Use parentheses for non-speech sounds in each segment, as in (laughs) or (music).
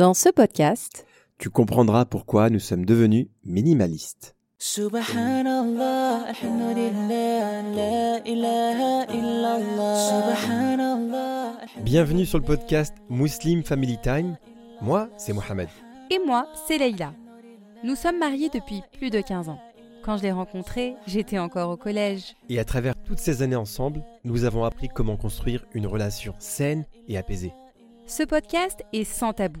Dans ce podcast, tu comprendras pourquoi nous sommes devenus minimalistes. Subhanallah, alhamdulillah, la ilaha illallah. Subhanallah. Bienvenue sur le podcast Muslim Family Time. Moi, c'est Mohamed. et moi, c'est Leïla. Nous sommes mariés depuis plus de 15 ans. Quand je l'ai rencontré, j'étais encore au collège. Et à travers toutes ces années ensemble, nous avons appris comment construire une relation saine et apaisée. Ce podcast est sans tabou.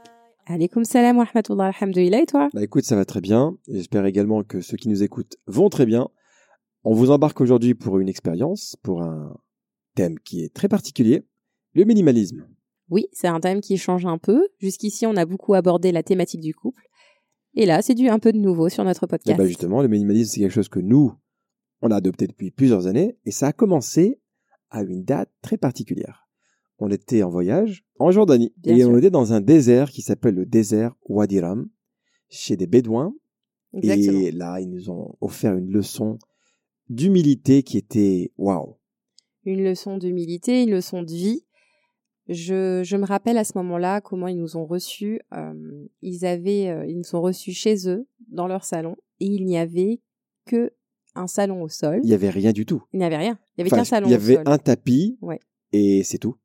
Alaikum salam wa rahmatullah, alhamdulillah, et toi? Bah écoute, ça va très bien. J'espère également que ceux qui nous écoutent vont très bien. On vous embarque aujourd'hui pour une expérience, pour un thème qui est très particulier, le minimalisme. Oui, c'est un thème qui change un peu. Jusqu'ici, on a beaucoup abordé la thématique du couple. Et là, c'est du un peu de nouveau sur notre Et podcast. bah justement, le minimalisme, c'est quelque chose que nous, on a adopté depuis plusieurs années, et ça a commencé à une date très particulière. On était en voyage en Jordanie, Bien et sûr. on était dans un désert qui s'appelle le désert Wadi Ram, chez des Bédouins, Exactement. Et là, ils nous ont offert une leçon d'humilité qui était waouh. Une leçon d'humilité, une leçon de vie. Je, je me rappelle à ce moment-là comment ils nous ont reçus. euh, ils avaient, euh, ils nous ont reçus chez eux, dans leur salon, et il n'y avait que un salon au sol. Il y avait rien du tout. Il n'y avait rien. Il n'y avait Enfin, qu'un salon il y au avait sol. un tapis Ouais. et c'est tout.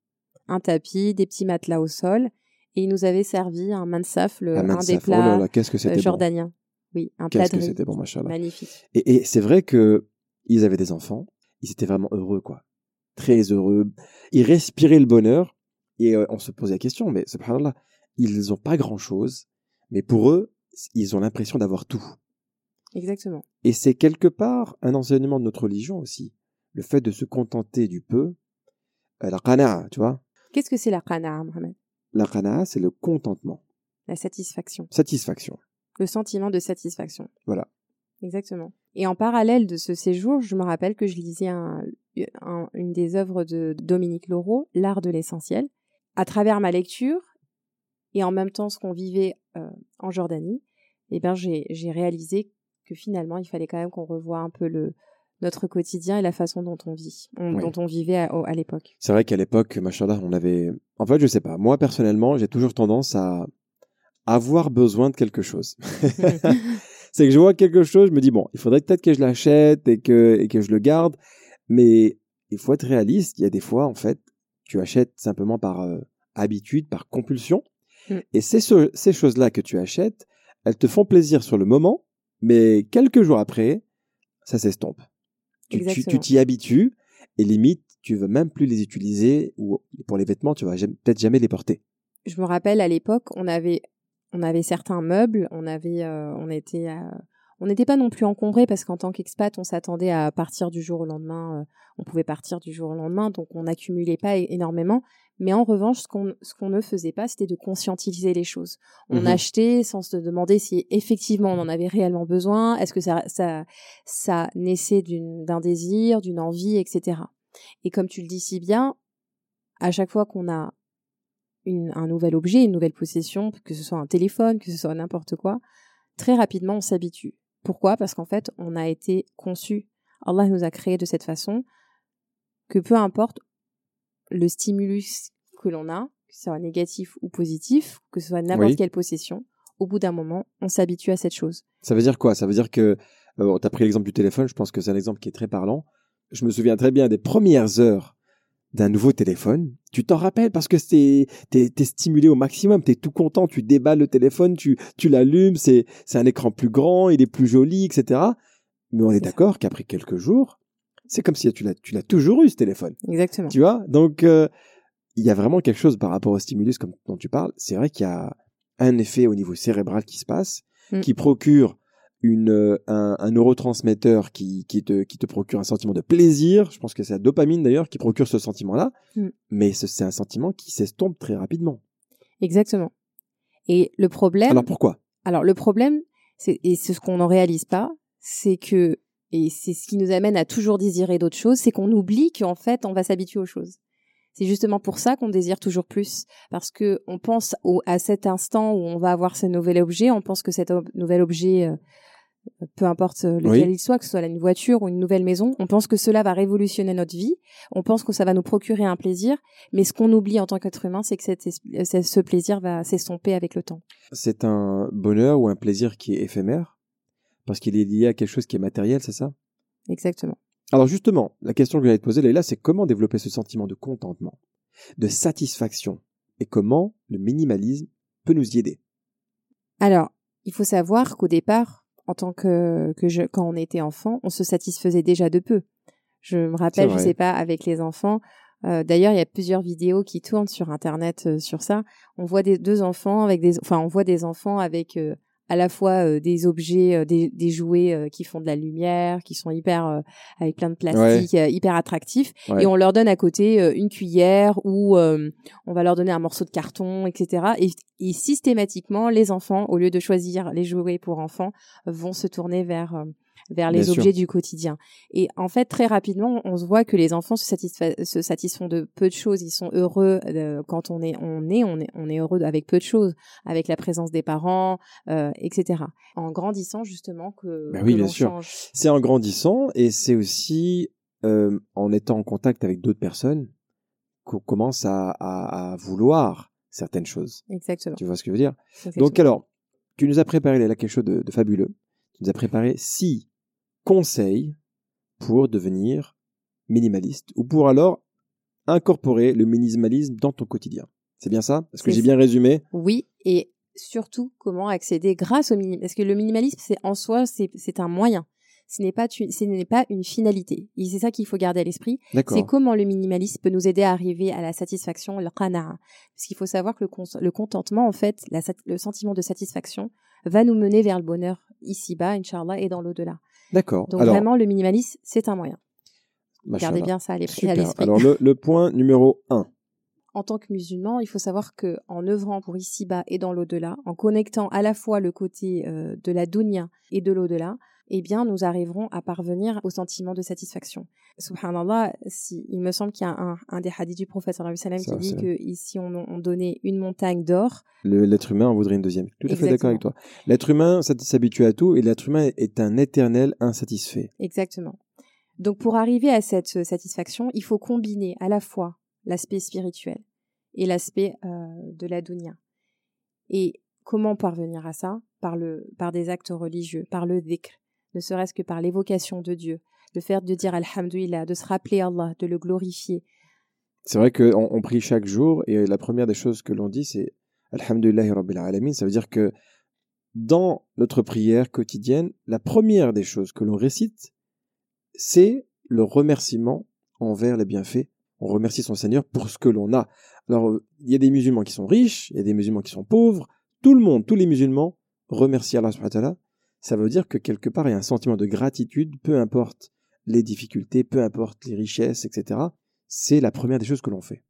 Un tapis, des petits matelas au sol, et ils nous avaient servi un mansaf, le, un mansaf. des Oh là plats là, qu'est-ce que euh, bon. jordaniens. Oui, un plat Qu'est-ce de riz. c'était bon, machallah. Magnifique. Et, et c'est vrai que ils avaient des enfants. Ils étaient vraiment heureux, quoi. Très heureux. Ils respiraient le bonheur. Et euh, on se posait la question, mais subhanallah, ils ont pas grand chose. Mais pour eux, ils ont l'impression d'avoir tout. Exactement. Et c'est quelque part un enseignement de notre religion aussi. Le fait de se contenter du peu. Euh, la qana'a, tu vois. Qu'est-ce que c'est la qana'a, Mohamed? La qana'a, c'est le contentement. La satisfaction. Satisfaction. Le sentiment de satisfaction. Voilà. Exactement. Et en parallèle de ce séjour, je me rappelle que je lisais un- un- une des œuvres de Dominique Laureau, L'art de l'essentiel. À travers ma lecture et en même temps ce qu'on vivait euh, en Jordanie, eh ben j'ai j'ai réalisé que finalement il fallait quand même qu'on revoie un peu le notre quotidien et la façon dont on vit, on- Oui. dont on vivait à, à l'époque. C'est vrai qu'à l'époque, machallah, on avait. En fait, je sais pas. Moi, personnellement, j'ai toujours tendance à avoir besoin de quelque chose. (laughs) (laughs) c'est que je vois quelque chose, je me dis bon, il faudrait peut-être que je l'achète et que et que je le garde. Mais il faut être réaliste. Il y a des fois, en fait, tu achètes simplement par euh, habitude, par compulsion. Mm. Et c'est ce- ces choses-là que tu achètes, elles te font plaisir sur le moment, mais quelques jours après, ça s'estompe. Tu- t'y habitues et limite, tu veux même plus les utiliser ou pour les vêtements, tu vas peut-être jamais les porter. je me rappelle à l'époque, on avait, on avait certains meubles, on avait, euh, on était, on n'était pas non plus encombré parce qu'en tant qu'expat, on s'attendait à partir du jour au lendemain. euh, on pouvait partir du jour au lendemain, donc on n'accumulait pas énormément. Mais en revanche, ce qu'on, ce qu'on ne faisait pas, c'était de conscientiser les choses. On Mhm. achetait sans se demander si effectivement on en avait réellement besoin. Est-ce que ça, ça, ça naissait d'un désir, d'une envie, etc. Et comme tu le dis si bien, à chaque fois qu'on a une- un nouvel objet, une nouvelle possession, que ce soit un téléphone, que ce soit n'importe quoi, très rapidement on s'habitue. Pourquoi? Parce qu'en fait, on a été conçu, Allah nous a créé de cette façon que peu importe le stimulus que l'on a, que ce soit négatif ou positif, que ce soit n'importe Oui. quelle possession, au bout d'un moment, on s'habitue à cette chose. Ça veut dire quoi? Ça veut dire que, euh, tu as pris l'exemple du téléphone, je pense que c'est un exemple qui est très parlant. Je me souviens très bien des premières heures d'un nouveau téléphone. Tu t'en rappelles parce que c'est, t'es, stimulé au maximum, t'es tout content, tu déballes le téléphone, tu, tu l'allumes, c'est, c'est un écran plus grand, il est plus joli, etc. Mais on est d'accord qu'après quelques jours, c'est comme si tu l'as, tu l'as toujours eu ce téléphone. Exactement. Tu vois? Donc, euh, il y a vraiment quelque chose par rapport au stimulus comme dont tu parles. C'est vrai qu'il y a un effet au niveau cérébral qui se passe, Mm. qui procure une, euh, un, un neurotransmetteur qui, qui, te, qui te procure un sentiment de plaisir. Je pense que c'est la dopamine d'ailleurs qui procure ce sentiment-là. Mm. Mais ce- c'est un sentiment qui s'estompe très rapidement. Exactement. Et le problème. Alors pourquoi? Alors le problème, c'est et c'est ce qu'on n'en réalise pas, c'est que et c'est ce qui nous amène à toujours désirer d'autres choses, c'est qu'on oublie qu'en fait, on va s'habituer aux choses. C'est justement pour ça qu'on désire toujours plus, parce que on pense au, à cet instant où on va avoir ce nouvel objet, on pense que cet ob- nouvel objet, euh, peu importe euh, lequel Oui. il soit, que ce soit une voiture ou une nouvelle maison, on pense que cela va révolutionner notre vie, on pense que ça va nous procurer un plaisir, mais ce qu'on oublie en tant qu'être humain, c'est que ce plaisir va s'estomper avec le temps. C'est un bonheur ou un plaisir qui est éphémère parce qu'il est lié à quelque chose qui est matériel, c'est ça? Exactement. Alors justement, la question que j'allais te poser, Leïla, c'est comment développer ce sentiment de contentement, de satisfaction, et comment le minimalisme peut nous y aider? Alors, il faut savoir qu'au départ, en tant que, que je, quand on était enfant, on se satisfaisait déjà de peu. Je me rappelle, je vrai. sais pas, avec les enfants. euh, D'ailleurs, il y a plusieurs vidéos qui tournent sur Internet euh, sur ça. On voit des deux enfants avec des, enfin, on voit des enfants avec euh, à la fois euh, des objets, euh, des, des jouets euh, qui font de la lumière, qui sont hyper euh, avec plein de plastique, euh, hyper attractifs, Ouais. et on leur donne à côté euh, une cuillère ou euh, on va leur donner un morceau de carton, etc. Et, et systématiquement, les enfants, au lieu de choisir les jouets pour enfants, vont se tourner vers euh, vers les Bien sûr. objets du quotidien. Et en fait, très rapidement, on se voit que les enfants se, satisfa- se satisfont de peu de choses. Ils sont heureux euh, quand on est, on est, on est, on est heureux avec peu de choses, avec la présence des parents, euh, etc. En grandissant justement que, Ben que oui, bien sûr. C'est en grandissant et c'est aussi euh, en étant en contact avec d'autres personnes qu'on commence à, à- à vouloir certaines choses. Exactement. Tu vois ce que je veux dire? Exactement. Donc alors, tu nous as préparé là quelque chose de, de fabuleux. Tu nous as préparé six conseils pour devenir minimaliste ou pour alors incorporer le minimalisme dans ton quotidien. C'est bien ça? Est-ce que j'ai bien résumé? Oui, et surtout comment accéder grâce au minimalisme. Parce que le minimalisme, c'est en soi, c'est un moyen. Ce n'est pas, tu- ce n'est pas une finalité. Et c'est ça qu'il faut garder à l'esprit. C'est comment le minimalisme peut nous aider à arriver à la satisfaction, le qana'a. Parce qu'il faut savoir que le, contentement, en fait, la le sentiment de satisfaction va nous mener vers le bonheur ici-bas, Inch'Allah, et dans l'au-delà. D'accord. Donc Alors, vraiment, le minimalisme, c'est un moyen. machallah. Gardez bien ça à l'esprit. Alors le, le point numéro 1. en tant que musulman, il faut savoir que en œuvrant pour ici-bas et dans l'au-delà, en connectant à la fois le côté euh, de la dunya et de l'au-delà, eh bien, nous arriverons à parvenir au sentiment de satisfaction. Subhanallah, si, il me semble qu'il y a un, un des hadiths du prophète sallam qui dit que ici on, on donnait une montagne d'or, L'être humain en voudrait une deuxième. Tout à fait d'accord avec toi. L'être humain s'habitue à tout et l'être humain est un éternel insatisfait. Exactement. Donc pour arriver à cette euh, satisfaction, il faut combiner à la fois l'aspect spirituel et l'aspect euh, de la dunya. Et comment parvenir à ça? Par, le, par des actes religieux, par le dhikr, ne serait-ce que par l'évocation de Dieu, le fait de dire Alhamdulillah, de se rappeler Allah, de le glorifier. C'est vrai qu'on on prie chaque jour et la première des choses que l'on dit c'est Alhamdulillahi Rabbil Alamin. Ça veut dire que dans notre prière quotidienne, la première des choses que l'on récite, c'est le remerciement envers les bienfaits. On remercie son Seigneur pour ce que l'on a. Alors, il y a des musulmans qui sont riches, il y a des musulmans qui sont pauvres. Tout le monde, tous les musulmans remercient Allah. Ça veut dire que quelque part, il y a un sentiment de gratitude, peu importe les difficultés, peu importe les richesses, etc. C'est la première des choses que l'on fait.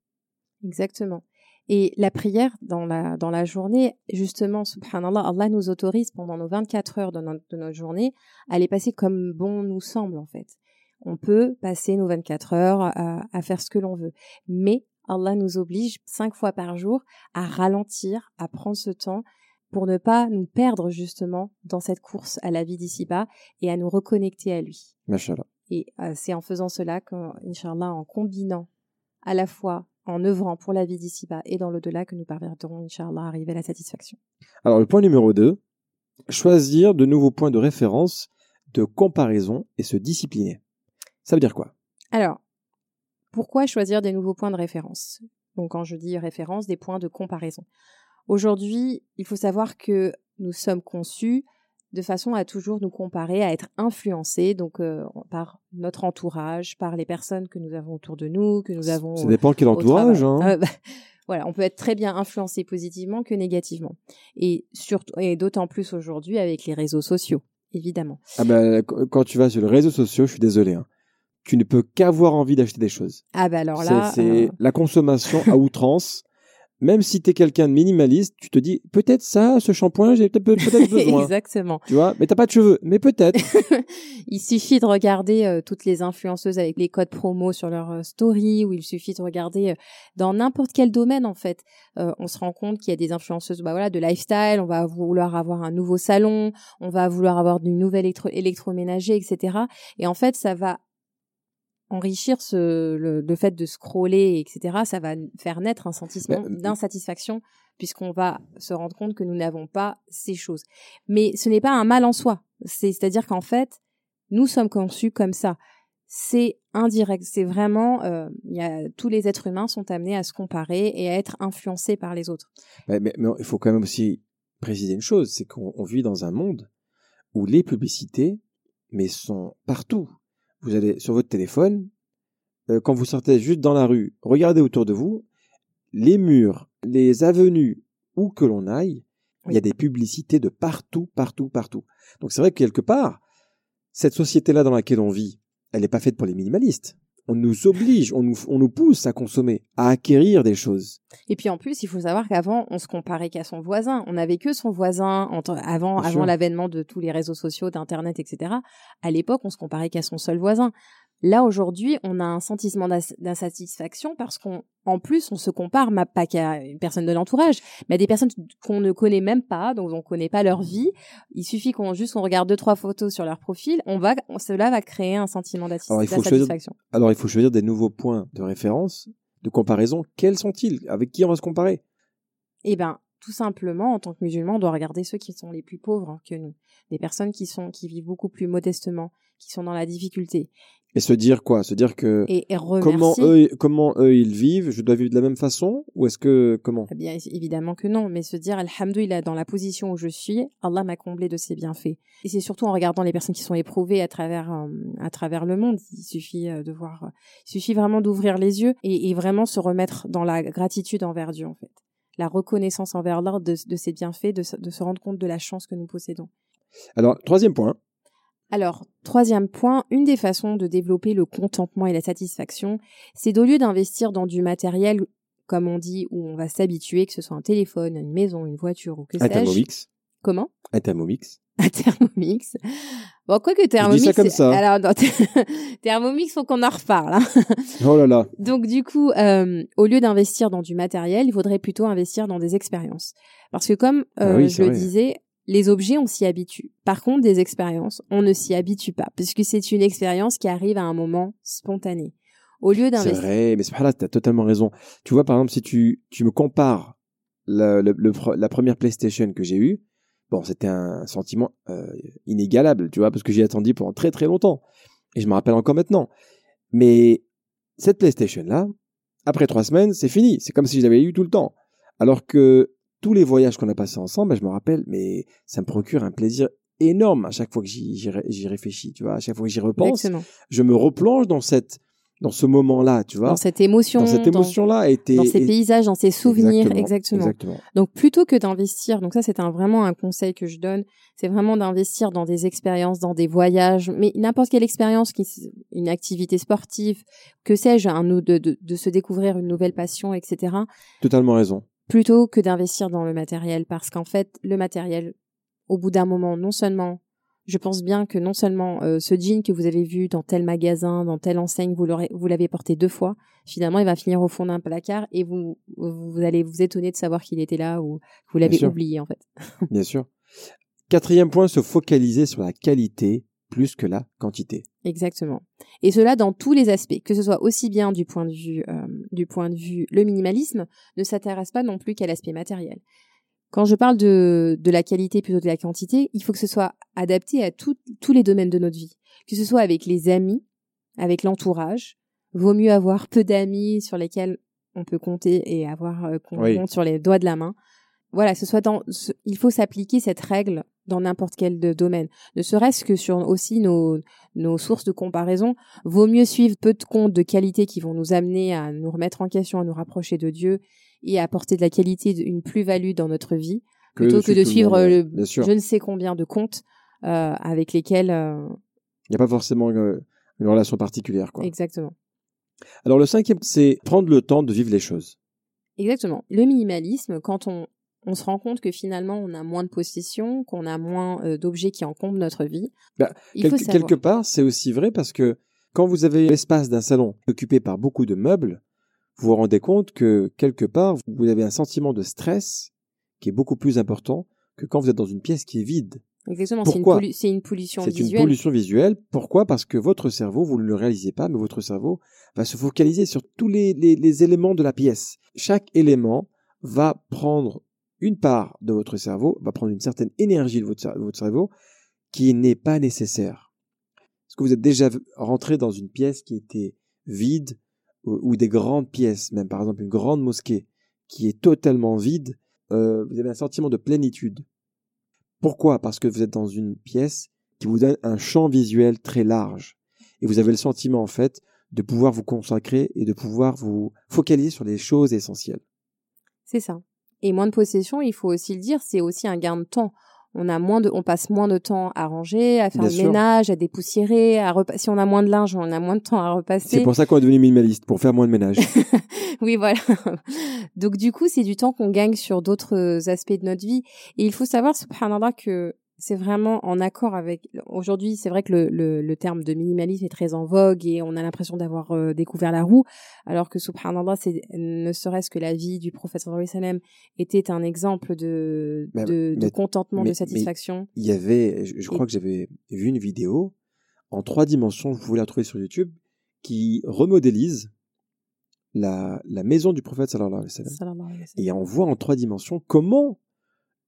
Exactement. Et la prière dans la, dans la journée, justement, Allah nous autorise pendant nos 24 heures de notre, journée à les passer comme bon nous semble, en fait. On peut passer nos 24 heures à faire ce que l'on veut. Mais Allah nous oblige cinq fois par jour à ralentir, à prendre ce temps pour ne pas nous perdre justement dans cette course à la vie d'ici-bas et à nous reconnecter à lui. Et euh, c'est en faisant cela qu'Inch'Allah, en combinant à la fois en œuvrant pour la vie d'ici-bas et dans l'au-delà, que nous parviendrons, Inch'Allah, à arriver à la satisfaction. Alors, le point numéro 2, choisir de nouveaux points de référence, de comparaison et se discipliner. Ça veut dire quoi? Alors, pourquoi choisir des nouveaux points de référence? Donc, quand je dis référence, des points de comparaison. Aujourd'hui, il faut savoir que nous sommes conçus de façon à toujours nous comparer, à être influencés donc euh, par notre entourage, par les personnes que nous avons autour de nous, que nous avons Ça dépend quel entourage. hein. Euh, bah, (laughs) voilà, on peut être très bien influencé positivement que négativement. Et surtout, et d'autant plus aujourd'hui avec les réseaux sociaux, évidemment. Ah qu- quand tu vas sur les réseaux sociaux, je suis désolé. hein, tu ne peux qu'avoir envie d'acheter des choses. Ah bah alors C'est- là, c'est euh, la consommation à outrance. Même si tu es quelqu'un de minimaliste, tu te dis peut-être ça, ce shampoing, j'ai peut-être (laughs) besoin. Exactement. Tu vois, mais t'as pas de cheveux, mais peut-être. (laughs) il suffit de regarder euh, toutes les influenceuses avec les codes promo sur leur euh, story, ou il suffit de regarder euh, dans n'importe quel domaine en fait. on se rend compte qu'il y a des influenceuses, bah voilà, de lifestyle. On va vouloir avoir un nouveau salon, on va vouloir avoir nouvelle électro électroménager, etc. Et en fait, ça va enrichir ce, le, fait de scroller, etc., ça va faire naître un sentiment euh, d'insatisfaction puisqu'on va se rendre compte que nous n'avons pas ces choses. Mais ce n'est pas un mal en soi. C'est-à-dire qu'en fait, nous sommes conçus comme ça. C'est indirect. C'est vraiment, euh, y a, tous les êtres humains sont amenés à se comparer et à être influencés par les autres. Mais, mais, mais il faut quand même aussi préciser une chose, c'est qu'on vit dans un monde où les publicités, mais sont partout vous allez sur votre téléphone, euh, quand vous sortez juste dans la rue, regardez autour de vous, les murs, les avenues, où que l'on aille, il y a des publicités de partout, partout, partout. Donc c'est vrai que quelque part, cette société-là dans laquelle on vit, elle n'est pas faite pour les minimalistes. On nous oblige, on nous, on nous pousse à consommer, à acquérir des choses. Et puis en plus, il faut savoir qu'avant, on se comparait qu'à son voisin. On n'avait que son voisin avant, avant l'avènement de tous les réseaux sociaux, d'internet, etc. À l'époque, on se comparait qu'à son seul voisin. Là, aujourd'hui, on a un sentiment d'insatisfaction parce qu'en plus, on se compare, pas qu'à une personne de l'entourage, mais à des personnes qu'on ne connaît même pas, donc on ne connaît pas leur vie. Il suffit qu'on juste qu'on regarde deux, trois photos sur leur profil, on va, cela va créer un sentiment d'insatisfaction. Alors, il faut choisir des nouveaux points de référence, de comparaison. Quels sont-ils? Avec qui on va se comparer? Eh ben, tout simplement, en tant que musulman, on doit regarder ceux qui sont les plus pauvres que nous, des personnes qui sont qui vivent beaucoup plus modestement, qui sont dans la difficulté. Et se dire quoi? Se dire que comment eux comment eux ils vivent, je dois vivre de la même façon? Ou est-ce que comment? Eh Bien évidemment que non, mais se dire alhamdoulilah dans la position où je suis, Allah m'a comblé de ses bienfaits. Et c'est surtout en regardant les personnes qui sont éprouvées à travers euh, à travers le monde, il suffit euh, de voir il suffit vraiment d'ouvrir les yeux et, et, vraiment se remettre dans la gratitude envers Dieu en fait. La reconnaissance envers l'ordre de, de, ses bienfaits, de, de se rendre compte de la chance que nous possédons. Alors, troisième point, alors, troisième point, une des façons de développer le contentement et la satisfaction, c'est d'au lieu d'investir dans du matériel, comme on dit, où on va s'habituer, que ce soit un téléphone, une maison, une voiture ou que sais-je. Comment? Un Thermomix. Un Thermomix. Bon, quoi que Thermomix. Je dis ça comme ça. Alors, (laughs) Thermomix, faut qu'on en reparle. Hein. Oh là là. Donc, du coup, euh, au lieu d'investir dans du matériel, il faudrait plutôt investir dans des expériences. Parce que, comme euh, ah je le disais, les objets, on s'y habitue. Par contre, des expériences, on ne s'y habitue pas, puisque c'est une expérience qui arrive à un moment spontané. Au lieu d'investir. C'est vrai, mais c'est là, t'as totalement raison. Tu vois, par exemple, si tu, tu me compares la, la première PlayStation que j'ai eue, bon, c'était un sentiment euh, inégalable, tu vois, parce que j'y attendu pendant très très longtemps. Et je me rappelle encore maintenant. Mais cette PlayStation-là, après trois semaines, c'est fini. C'est comme si je l'avais eu tout le temps. Alors que tous les voyages qu'on a passés ensemble, ben, je me rappelle, mais ça me procure un plaisir énorme à chaque fois que j'y réfléchis, tu vois, à chaque fois que j'y repense, je me replonge dans cette dans ce moment-là, tu vois. Dans cette émotion. Dans cette émotion-là. Dans, ces paysages, dans ces souvenirs, exactement. Donc, plutôt que d'investir, donc ça, c'est un, vraiment un conseil que je donne, c'est vraiment d'investir dans des expériences, dans des voyages, mais n'importe quelle expérience, une activité sportive, que sais-je, un, de, de, de se découvrir une nouvelle passion, etc. Totalement raison plutôt que d'investir dans le matériel parce qu'en fait le matériel au bout d'un moment non seulement je pense bien que non seulement euh, ce jean que vous avez vu dans tel magasin, dans telle enseigne, vous vous l'avez porté deux fois. Finalement, il va finir au fond d'un placard et vous, vous allez vous étonner de savoir qu'il était là ou que vous l'avez oublié en fait. (laughs) bien sûr. Quatrième point, se focaliser sur la qualité plus que la quantité. Exactement. Et cela dans tous les aspects, que ce soit aussi bien du point de vue euh, du point de vue le minimalisme ne s'intéresse pas non plus qu'à l'aspect matériel. Quand je parle de, de la qualité plutôt que de la quantité, il faut que ce soit adapté à tous les domaines de notre vie, que ce soit avec les amis, avec l'entourage. Vaut mieux avoir peu d'amis sur lesquels on peut compter et avoir euh, qu'on compte sur les doigts de la main. Voilà, ce soit dans, il faut s'appliquer cette règle dans n'importe quel domaine. Ne serait-ce que sur aussi nos, nos sources de comparaison, vaut mieux suivre peu de comptes de qualité qui vont nous amener à nous remettre en question, à nous rapprocher de Dieu et apporter de la qualité, une plus-value dans notre vie, plutôt que de suivre je ne sais combien de comptes euh, avec lesquels... Euh, Il n'y a pas forcément une, une relation particulière. Quoi. Exactement. Alors le cinquième, c'est prendre le temps de vivre les choses. Exactement. Le minimalisme, quand on, on se rend compte que finalement on a moins de possessions, qu'on a moins euh, d'objets qui encombrent notre vie. Bah, il faut quelque part, c'est aussi vrai parce que quand vous avez l'espace d'un salon occupé par beaucoup de meubles, vous vous rendez compte que quelque part, vous avez un sentiment de stress qui est beaucoup plus important que quand vous êtes dans une pièce qui est vide. Exactement. C'est une, Pourquoi pollu- c'est une pollution C'est une visuelle. pollution visuelle. Pourquoi? Parce que votre cerveau, vous ne le réalisez pas, mais votre cerveau va se focaliser sur tous les, les- les éléments de la pièce. Chaque élément va prendre une part de votre cerveau, va prendre une certaine énergie de votre, cer- votre cerveau qui n'est pas nécessaire. Est-ce que vous êtes déjà rentré dans une pièce qui était vide ou, des grandes pièces, même par exemple une grande mosquée qui est totalement vide, euh, vous avez un sentiment de plénitude. Pourquoi? Parce que vous êtes dans une pièce qui vous donne un champ visuel très large. Et vous avez le sentiment, en fait, de pouvoir vous consacrer et de pouvoir vous focaliser sur les choses essentielles. C'est ça. Et moins de possessions, il faut aussi le dire, c'est aussi un gain de temps. On a moins de, on passe moins de temps à ranger, à faire Bien le sûr. ménage, à dépoussiérer, à repa- si on a moins de linge, on a moins de temps à repasser. C'est pour ça qu'on est devenu minimaliste, pour faire moins de ménage. (laughs) Oui, voilà. Donc du coup, c'est du temps qu'on gagne sur d'autres aspects de notre vie. Et il faut savoir, subhanallah, que c'est vraiment en accord avec... Aujourd'hui, c'est vrai que le, le, le terme de minimalisme est très en vogue et on a l'impression d'avoir euh, découvert la roue, alors que subhanallah, c'est ne serait-ce que la vie du prophète sallam était un exemple de, Mais- de, contentement, mais- de satisfaction. Il y avait, je, je crois que j'avais vu une vidéo en trois dimensions, vous pouvez la trouver sur YouTube, qui remodélise la, la maison du prophète. Sallallahu alayhi wa sallam. Et on voit en trois dimensions comment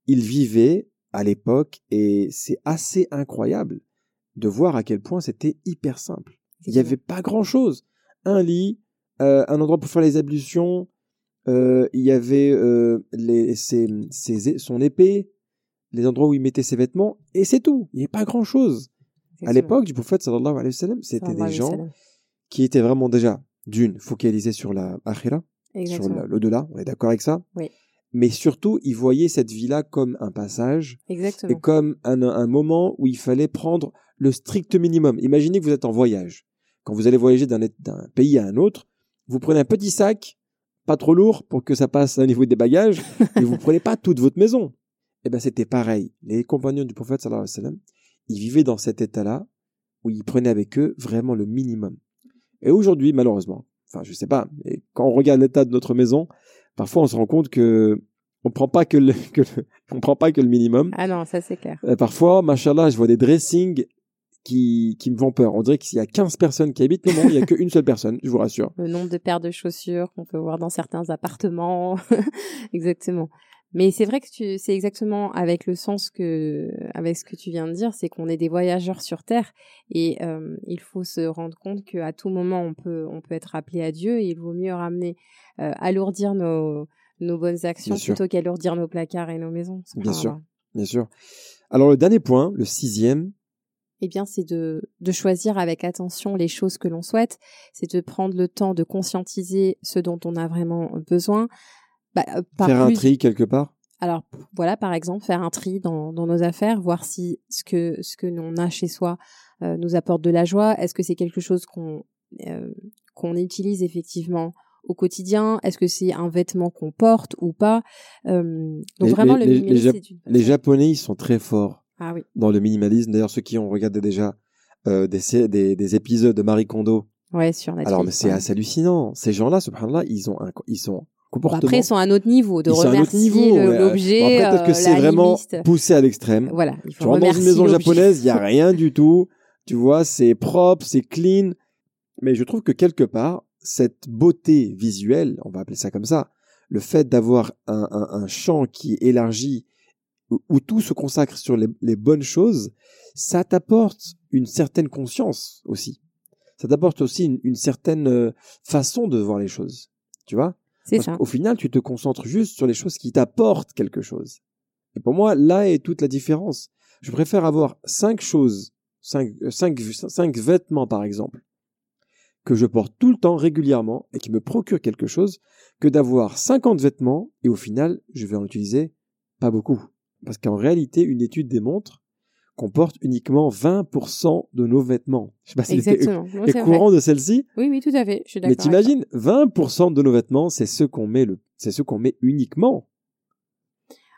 il vivait à l'époque et c'est assez incroyable de voir à quel point c'était hyper simple. Il n'y avait pas grand-chose. Un lit, euh, un endroit pour faire les ablutions, euh, il y avait euh, les, ses- ses- son épée, les endroits où il mettait ses vêtements, et c'est tout. Il n'y avait pas grand-chose. À l'époque du prophète sallallahu alayhi wa sallam, c'était des gens qui étaient vraiment déjà, d'une, focalisés sur la akhira, sur l'au-delà, on est d'accord avec ça? Oui. Mais surtout, ils voyaient cette vie-là comme un passage Exactement. et comme un, un moment où il fallait prendre le strict minimum. Imaginez que vous êtes en voyage. Quand vous allez voyager d'un d'un pays à un autre, vous prenez un petit sac, pas trop lourd pour que ça passe au niveau des bagages, (laughs) et vous prenez pas toute votre maison. Eh ben, c'était pareil. Les compagnons du prophète, sallallahu alayhi wa sallam, ils vivaient dans cet état-là où ils prenaient avec eux vraiment le minimum. Et aujourd'hui, malheureusement, enfin, je sais pas, mais quand on regarde l'état de notre maison, parfois on se rend compte que on prend pas que le, (laughs) que le- on prend pas que le minimum. Ah non, ça c'est clair. Euh, parfois, machallah, je vois des dressings qui, qui me font peur. On dirait qu'il y a 15 personnes qui habitent. Non, non, il y a qu'une seule personne, je vous rassure. le nombre de paires de chaussures qu'on peut voir dans certains appartements. (laughs) exactement. Mais c'est vrai que tu, c'est exactement avec le sens que, avec ce que tu viens de dire, c'est qu'on est des voyageurs sur Terre et euh, il faut se rendre compte qu'à tout moment on peut, on peut être appelé à Dieu et il vaut mieux ramener, euh, alourdir nos, nos bonnes actions Bien plutôt qu'alourdir nos placards et nos maisons. Bien sûr. Subhanallah. Bien sûr. Alors, le dernier point, le sixième, eh bien, c'est de, de choisir avec attention les choses que l'on souhaite. C'est de prendre le temps de conscientiser ce dont on a vraiment besoin. Bah, euh, par faire un tri quelque part? Alors voilà, par exemple, faire un tri dans, dans nos affaires, voir si ce que ce que l'on a chez soi euh, nous apporte de la joie. Est-ce que c'est quelque chose qu'on euh, qu'on utilise effectivement au quotidien? Est-ce que c'est un vêtement qu'on porte ou pas? Euh, Donc Les- vraiment, les- le les- minimalisme, les c'est une Les Japonais, ils sont très forts Ah oui, dans le minimalisme. D'ailleurs, ceux qui ont regardé déjà des, des, des épisodes de Marie Kondo. ouais, sur Netflix. Alors, mais c'est ouais. assez hallucinant. Ces gens-là, subhanallah, ils ont un, ils sont comportement. après, ils sont à un autre niveau de ils remercier ouais. l'objet. Bon, après, peut-être que euh, c'est la vraiment poussé à l'extrême. Voilà, il faut Tu rentres dans une maison japonaise, il y a (laughs) rien du tout. Tu vois, c'est propre, c'est clean. Mais je trouve que quelque part, cette beauté visuelle, on va appeler ça comme ça, le fait d'avoir un, un, un champ qui est élargi, où, où tout se consacre sur les, les bonnes choses, ça t'apporte une certaine conscience aussi. Ça t'apporte aussi une, une certaine euh, façon de voir les choses. Tu vois C'est Parce ça. qu'au final, tu te concentres juste sur les choses qui t'apportent quelque chose. Et pour moi, là est toute la différence. Je préfère avoir cinq choses, cinq, euh, cinq, cinq vêtements par exemple, que je porte tout le temps régulièrement et qui me procurent quelque chose, que d'avoir 50 vêtements et au final, je vais en utiliser pas beaucoup. Parce qu'en réalité, une étude démontre qu'on porte uniquement 20% de nos vêtements. Je sais pas si Exactement. Est vrai. courant de celle-ci, Oui, oui, tout à fait. Je suis d'accord. mais t'imagines, 20% de nos vêtements, c'est ceux qu'on met le, c'est qu'on met uniquement.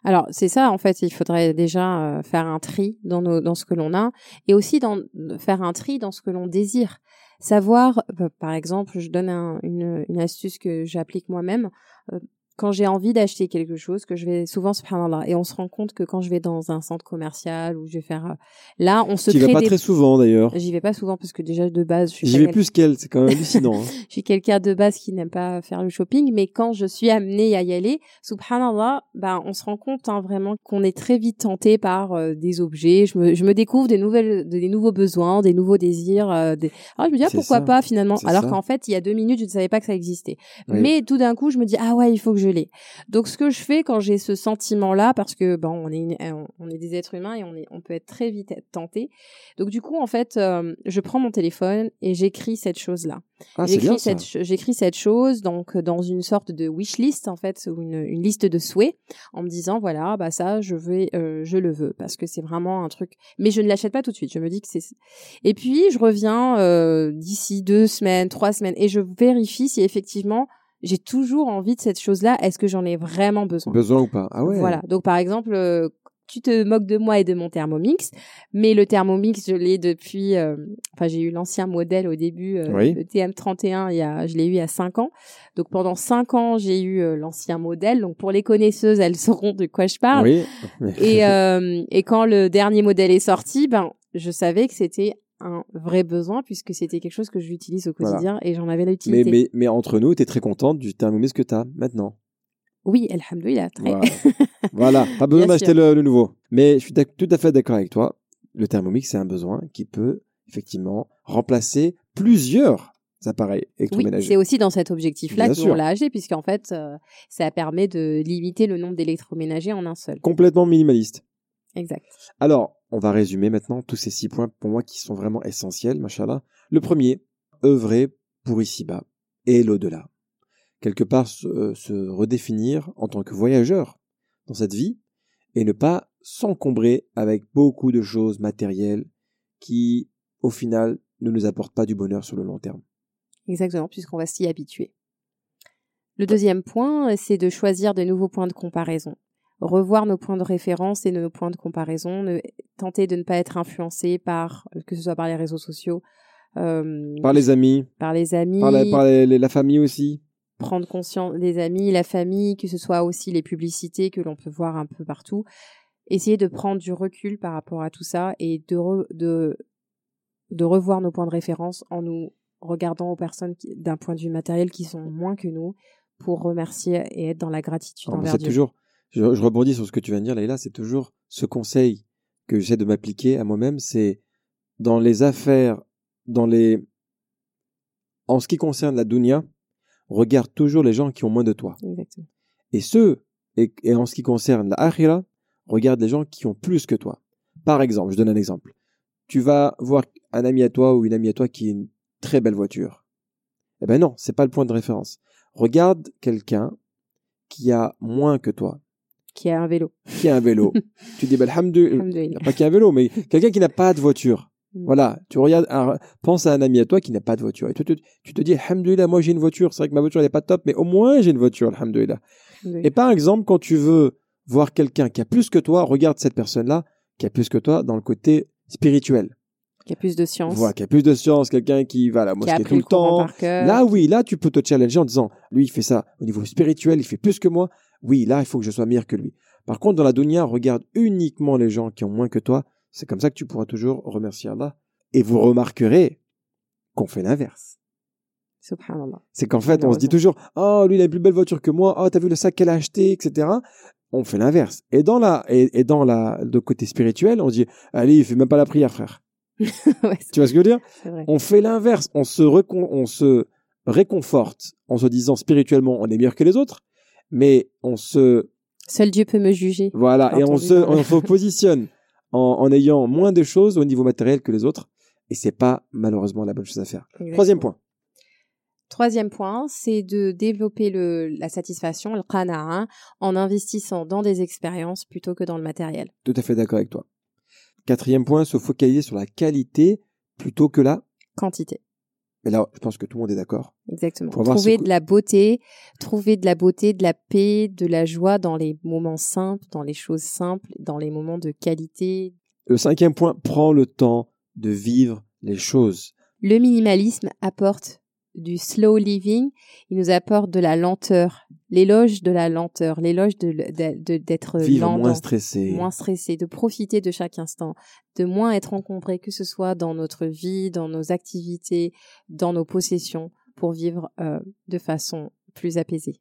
Alors, c'est ça, en fait, il faudrait déjà euh, faire un tri dans, nos, dans ce que l'on a et aussi dans, faire un tri dans ce que l'on désire. Savoir, euh, par exemple, je donne un- une, une astuce que j'applique moi-même. euh, quand j'ai envie d'acheter quelque chose, que je vais souvent, subhanallah, et on se rend compte que quand je vais dans un centre commercial ou je vais faire... euh, là, on se Tu vas crée pas des... très souvent d'ailleurs. J'y vais pas souvent parce que déjà, de base, je suis J'y pas vais plus qu'elle, c'est quand même hallucinant. hein. (laughs) je suis quelqu'un de base qui n'aime pas faire le shopping, mais quand je suis amenée à y aller, subhanallah, ben on se rend compte hein, vraiment qu'on est très vite tenté par euh, des objets. Je me, je me découvre des nouvelles, des nouveaux besoins, des nouveaux désirs. euh, des... Alors je me dis ah, pourquoi ça. pas finalement, alors qu'en fait il y a deux minutes je ne savais pas que ça existait. Oui. Mais tout d'un coup je me dis ah ouais il faut que je Donc ce que je fais quand j'ai ce sentiment là, parce que bon on est une- on- on est des êtres humains et on est on peut être très vite tenté. Donc du coup en fait euh, je prends mon téléphone et j'écris cette chose là. Ah, J'écris cette, ch- j'écris cette chose donc euh, dans une sorte de wish list en fait ou une, une liste de souhaits en me disant voilà bah ça je vais euh, je le veux parce que c'est vraiment un truc mais je ne l'achète pas tout de suite je me dis que c'est et puis je reviens euh, d'ici deux semaines trois semaines et je vérifie si effectivement j'ai toujours envie de cette chose là est-ce que j'en ai vraiment besoin? Besoin ou pas? Ah ouais. voilà. Donc, par exemple, euh, tu te moques de moi et de mon Thermomix, mais le Thermomix, je l'ai depuis. euh, Enfin, j'ai eu l'ancien modèle au début, euh, Oui. le TM31. Il y a, je l'ai eu il y a cinq ans. Donc, pendant cinq ans, j'ai eu euh, l'ancien modèle. Donc, pour les connaisseuses, elles (laughs) sauront de quoi je parle. Oui. Et, (laughs) euh, et quand le dernier modèle est sorti, ben, je savais que c'était un vrai besoin puisque c'était quelque chose que j'utilise au Voilà. quotidien et j'en avais mais, l'utilité. mais, mais entre nous, t'es très contente du Thermomix que t'as maintenant. Oui, alhamdoulilah, très. Voilà. voilà. (laughs) Pas besoin d'acheter le, le nouveau. Mais je suis tout à fait d'accord avec toi. Le Thermomix, c'est un besoin qui peut effectivement remplacer plusieurs appareils Oui, électroménagers. c'est aussi dans cet objectif-là qu'on l'a acheté, puisqu'en fait, euh, ça permet de limiter le nombre d'électroménagers en un seul. Complètement minimaliste. Exact. Alors, on va résumer maintenant tous ces six points pour moi qui sont vraiment essentiels, machallah. Le premier, œuvrer pour ici-bas et l'au-delà. Quelque part, se, euh, se redéfinir en tant que voyageur dans cette vie et ne pas s'encombrer avec beaucoup de choses matérielles qui, au final, ne nous apportent pas du bonheur sur le long terme. Exactement, puisqu'on va s'y habituer. Le deuxième point, c'est de choisir de nouveaux points de comparaison. Revoir nos points de référence et nos points de comparaison, ne- tenter de ne pas être influencé par, que ce soit par les réseaux sociaux, euh, Par les amis, par les amis, par, la, par les- les- la famille aussi. prendre conscience des amis, la famille, que ce soit aussi les publicités que l'on peut voir un peu partout. Essayer de prendre du recul par rapport à tout ça et de, re- de, de revoir nos points de référence en nous regardant aux personnes d'un point de vue matériel qui sont moins que nous pour remercier et être dans la gratitude Alors, envers Dieu. toujours, je, je rebondis sur ce que tu viens de dire, Leïla, c'est toujours ce conseil que j'essaie de m'appliquer à moi-même, c'est dans les affaires, dans les, en ce qui concerne la dunya, regarde toujours les gens qui ont moins de toi. Exactement. Et ceux, et, et en ce qui concerne la akhira, regarde les gens qui ont plus que toi. Par exemple, je donne un exemple. Tu vas voir un ami à toi ou une amie à toi qui a une très belle voiture. Eh ben non, c'est pas le point de référence. Regarde quelqu'un qui a moins que toi, Qui a un vélo. qui a un vélo. (laughs) tu dis, bah, Alhamdoulilah. pas qui a un vélo, mais quelqu'un qui n'a pas de voiture. Mm. Voilà, tu regardes, un- pense à un ami à toi qui n'a pas de voiture. Et tu te, tu te dis, alhamdoulilah, moi j'ai une voiture. C'est vrai que ma voiture n'est pas top, mais au moins j'ai une voiture, alhamdoulilah. Et par exemple, quand tu veux voir quelqu'un qui a plus que toi, regarde cette personne-là qui a plus que toi dans le côté spirituel. Qui a plus de science. Voilà, qui a plus de science, quelqu'un qui va à la qui a mosquée appris tout le le temps. Là, oui, là, tu peux te challenger en disant, lui, il fait ça au niveau spirituel, il fait plus que moi. Oui, là, il faut que je sois meilleur que lui. Par contre, dans la dunya, regarde uniquement les gens qui ont moins que toi. C'est comme ça que tu pourras toujours remercier Allah. Et vous remarquerez qu'on fait l'inverse. Subhanallah. C'est qu'en fait, on se dit toujours, oh, lui, il a une plus belle voiture que moi. Oh, t'as vu le sac qu'elle a acheté, etc. On fait l'inverse. Et dans la, et, et dans la, le côté spirituel, on se dit, allez, il fait même pas la prière, frère. (laughs) ouais, Tu vois ce que je veux dire? On fait l'inverse. On se on se réconforte en se disant spirituellement, on est meilleur que les autres. Mais on se, Seul Dieu peut me juger. voilà, et on se, on se positionne en, en ayant moins de choses au niveau matériel que les autres. Et c'est pas, malheureusement, la bonne chose à faire. Troisième point. Troisième point, c'est de développer le, la satisfaction, le qana'a, en investissant dans des expériences plutôt que dans le matériel. Tout à fait d'accord avec toi. Quatrième point, se focaliser sur la qualité plutôt que la. Quantité. Mais là, je pense que tout le monde est d'accord. Exactement. Pour Trouver de la beauté, trouver de la beauté, de la paix, de la joie dans les moments simples, dans les choses simples, dans les moments de qualité. Le cinquième point, prends le temps de vivre les choses. Le minimalisme apporte du slow living, il nous apporte de la lenteur, l'éloge de la lenteur, l'éloge de, de- de- d'être Vivre lent, moins stressé. moins stressé, de profiter de chaque instant, de moins être encombré, que ce soit dans notre vie, dans nos activités, dans nos possessions, pour vivre euh, de façon plus apaisée.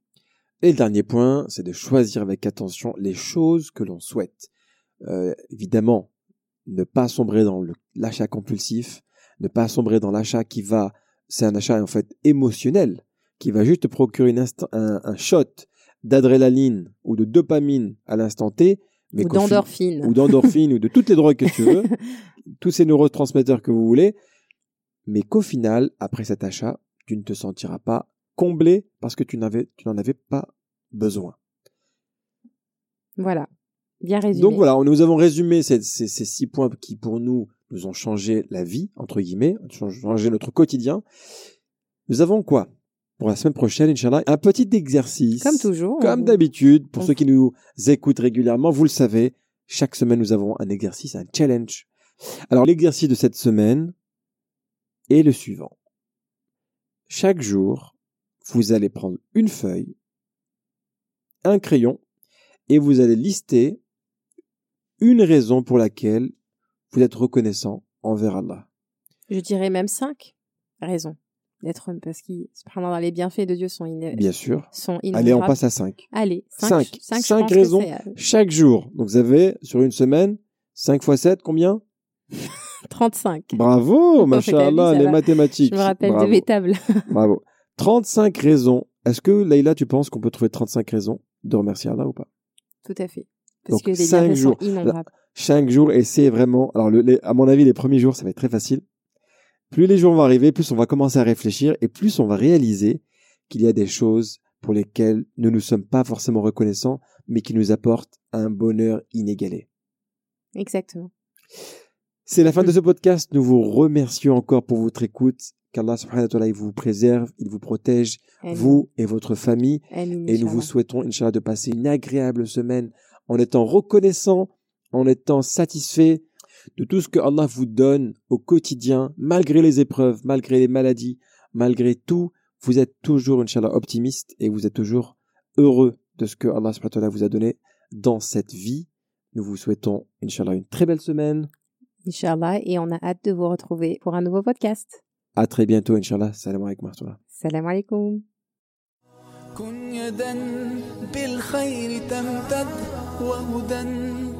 Et le dernier point, c'est de choisir avec attention les choses que l'on souhaite. Euh, évidemment, ne pas sombrer dans l'achat compulsif, ne pas sombrer dans l'achat qui va, c'est un achat en fait émotionnel, qui va juste te procurer une un, un shot d'adrénaline ou de dopamine à l'instant T, mais Ou d'endorphine. ou d'endorphine ou de toutes les drogues que tu veux, (laughs) tous ces neurotransmetteurs que vous voulez, mais qu'au final, après cet achat, tu ne te sentiras pas comblé parce que tu n'avais, tu n'en avais pas besoin. Voilà. Bien résumé. Donc voilà, nous avons résumé ces, ces, ces six points qui pour nous nous ont changé la vie, entre guillemets, ont changé notre quotidien. Nous avons quoi? Pour la semaine prochaine, Inch'Allah, un petit exercice. Comme toujours. Comme d'habitude, pour on- ceux qui nous écoutent régulièrement, vous le savez, chaque semaine nous avons un exercice, un challenge. Alors l'exercice de cette semaine est le suivant. Chaque jour, vous allez prendre une feuille, un crayon, et vous allez lister une raison pour laquelle vous êtes reconnaissant envers Allah. Je dirais même cinq raisons d'être parce que subhanallah, les bienfaits de Dieu sont, in... Bien sûr. sont Allez, on passe à 5. Allez, cinq. Cinq. Cinq, je Cinq pense que raisons. c'est, euh, Chaque jour. Donc vous avez, sur une semaine, 5 fois 7, combien? (laughs) 35. Bravo, (laughs) machallah, les mathématiques. Je me rappelle Bravo. de mes tables. (laughs) Bravo. 35 raisons. Est-ce que, Leïla, tu penses qu'on peut trouver 35 raisons de remercier Allah ou pas? Tout à fait. Parce Donc, que les cinq bienfaits jours. sont innombrables. Chaque jour, essayez vraiment. Alors, le- les- à mon avis, les premiers jours, ça va être très facile. Plus les jours vont arriver, plus on va commencer à réfléchir et plus on va réaliser qu'il y a des choses pour lesquelles nous ne sommes pas forcément reconnaissants, mais qui nous apportent un bonheur inégalé. Exactement. C'est la fin de ce podcast. Nous vous remercions encore pour votre écoute. Qu'Allah subhanahu wa ta'ala vous préserve, il vous protège, vous et votre famille. Et nous vous souhaitons, Inch'Allah, de passer une agréable semaine en étant reconnaissant, en étant satisfait de tout ce que Allah vous donne au quotidien, malgré les épreuves, malgré les maladies, malgré tout. Vous êtes toujours, Inch'Allah, optimiste et vous êtes toujours heureux de ce que Allah subhanahu wa ta'ala vous a donné dans cette vie. Nous vous souhaitons, Inch'Allah, une très belle semaine. Inch'Allah. Et on a hâte de vous retrouver pour un nouveau podcast. À très bientôt, Inch'Allah. Salam alaikum wa rahmatullah. Salam alaikum. كن يدا بالخير تمتد وهدى